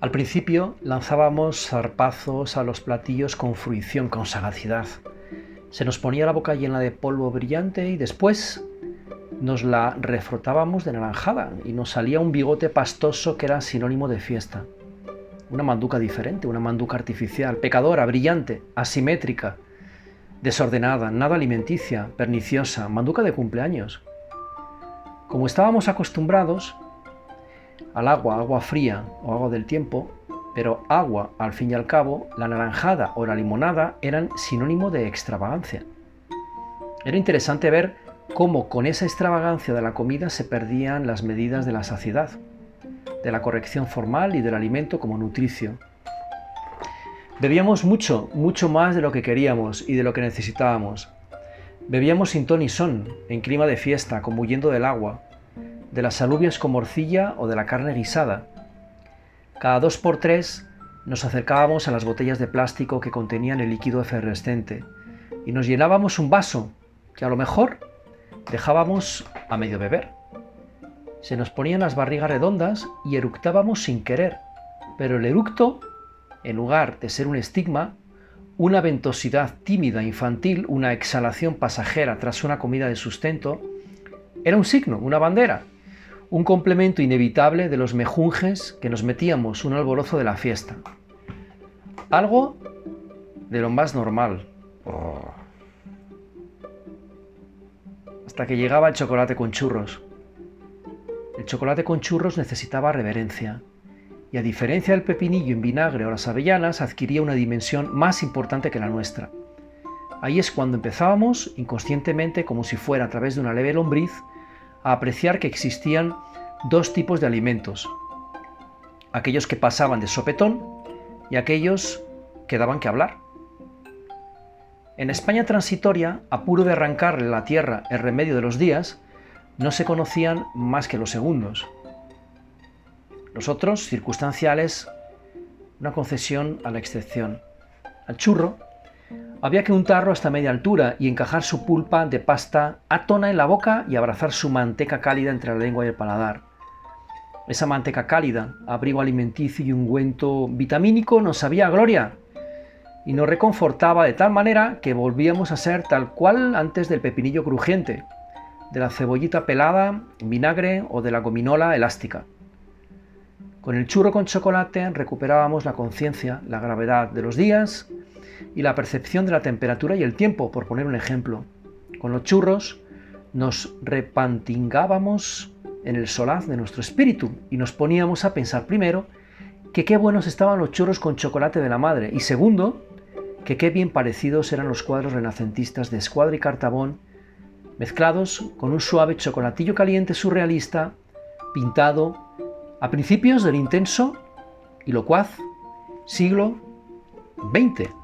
Al principio lanzábamos zarpazos a los platillos con fruición, con sagacidad. Se nos ponía la boca llena de polvo brillante y después nos la refrotábamos de naranjada y nos salía un bigote pastoso que era sinónimo de fiesta. Una manduca diferente, una manduca artificial, pecadora, brillante, asimétrica, desordenada, nada alimenticia, perniciosa, manduca de cumpleaños. Como estábamos acostumbrados al agua, agua fría o agua del tiempo, pero agua, al fin y al cabo, la naranjada o la limonada eran sinónimo de extravagancia. Era interesante ver cómo con esa extravagancia de la comida se perdían las medidas de la saciedad, de la corrección formal y del alimento como nutricio. Bebíamos mucho, mucho más de lo que queríamos y de lo que necesitábamos. Bebíamos sin ton y son, en clima de fiesta, como huyendo del agua, de las alubias con morcilla o de la carne guisada. Cada dos por tres nos acercábamos a las botellas de plástico que contenían el líquido efervescente y nos llenábamos un vaso que a lo mejor dejábamos a medio beber. Se nos ponían las barrigas redondas y eructábamos sin querer, pero el eructo, en lugar de ser un estigma, una ventosidad tímida infantil, una exhalación pasajera tras una comida de sustento, era un signo, una bandera, un complemento inevitable de los mejunjes que nos metíamos un alborozo de la fiesta. Algo de lo más normal. Oh. Hasta que llegaba el chocolate con churros. El chocolate con churros necesitaba reverencia, y a diferencia del pepinillo en vinagre o las avellanas, adquiría una dimensión más importante que la nuestra. Ahí es cuando empezábamos, inconscientemente, como si fuera a través de una leve lombriz, a apreciar que existían dos tipos de alimentos, aquellos que pasaban de sopetón y aquellos que daban que hablar. En España transitoria, a puro de arrancarle la tierra el remedio de los días, no se conocían más que los segundos. Los otros, circunstanciales, una concesión a la excepción. Al churro, había que untarlo hasta media altura y encajar su pulpa de pasta átona en la boca y abrazar su manteca cálida entre la lengua y el paladar. Esa manteca cálida, abrigo alimenticio y ungüento vitamínico nos sabía gloria y nos reconfortaba de tal manera que volvíamos a ser tal cual antes del pepinillo crujiente, de la cebollita pelada vinagre o de la gominola elástica. Con el churro con chocolate recuperábamos la conciencia, la gravedad de los días y la percepción de la temperatura y el tiempo, por poner un ejemplo. Con los churros nos repantingábamos en el solaz de nuestro espíritu y nos poníamos a pensar primero que qué buenos estaban los churros con chocolate de la madre y segundo, que qué bien parecidos eran los cuadros renacentistas de Escuadra y Cartabón mezclados con un suave chocolatillo caliente surrealista pintado a principios del intenso y locuaz siglo XX.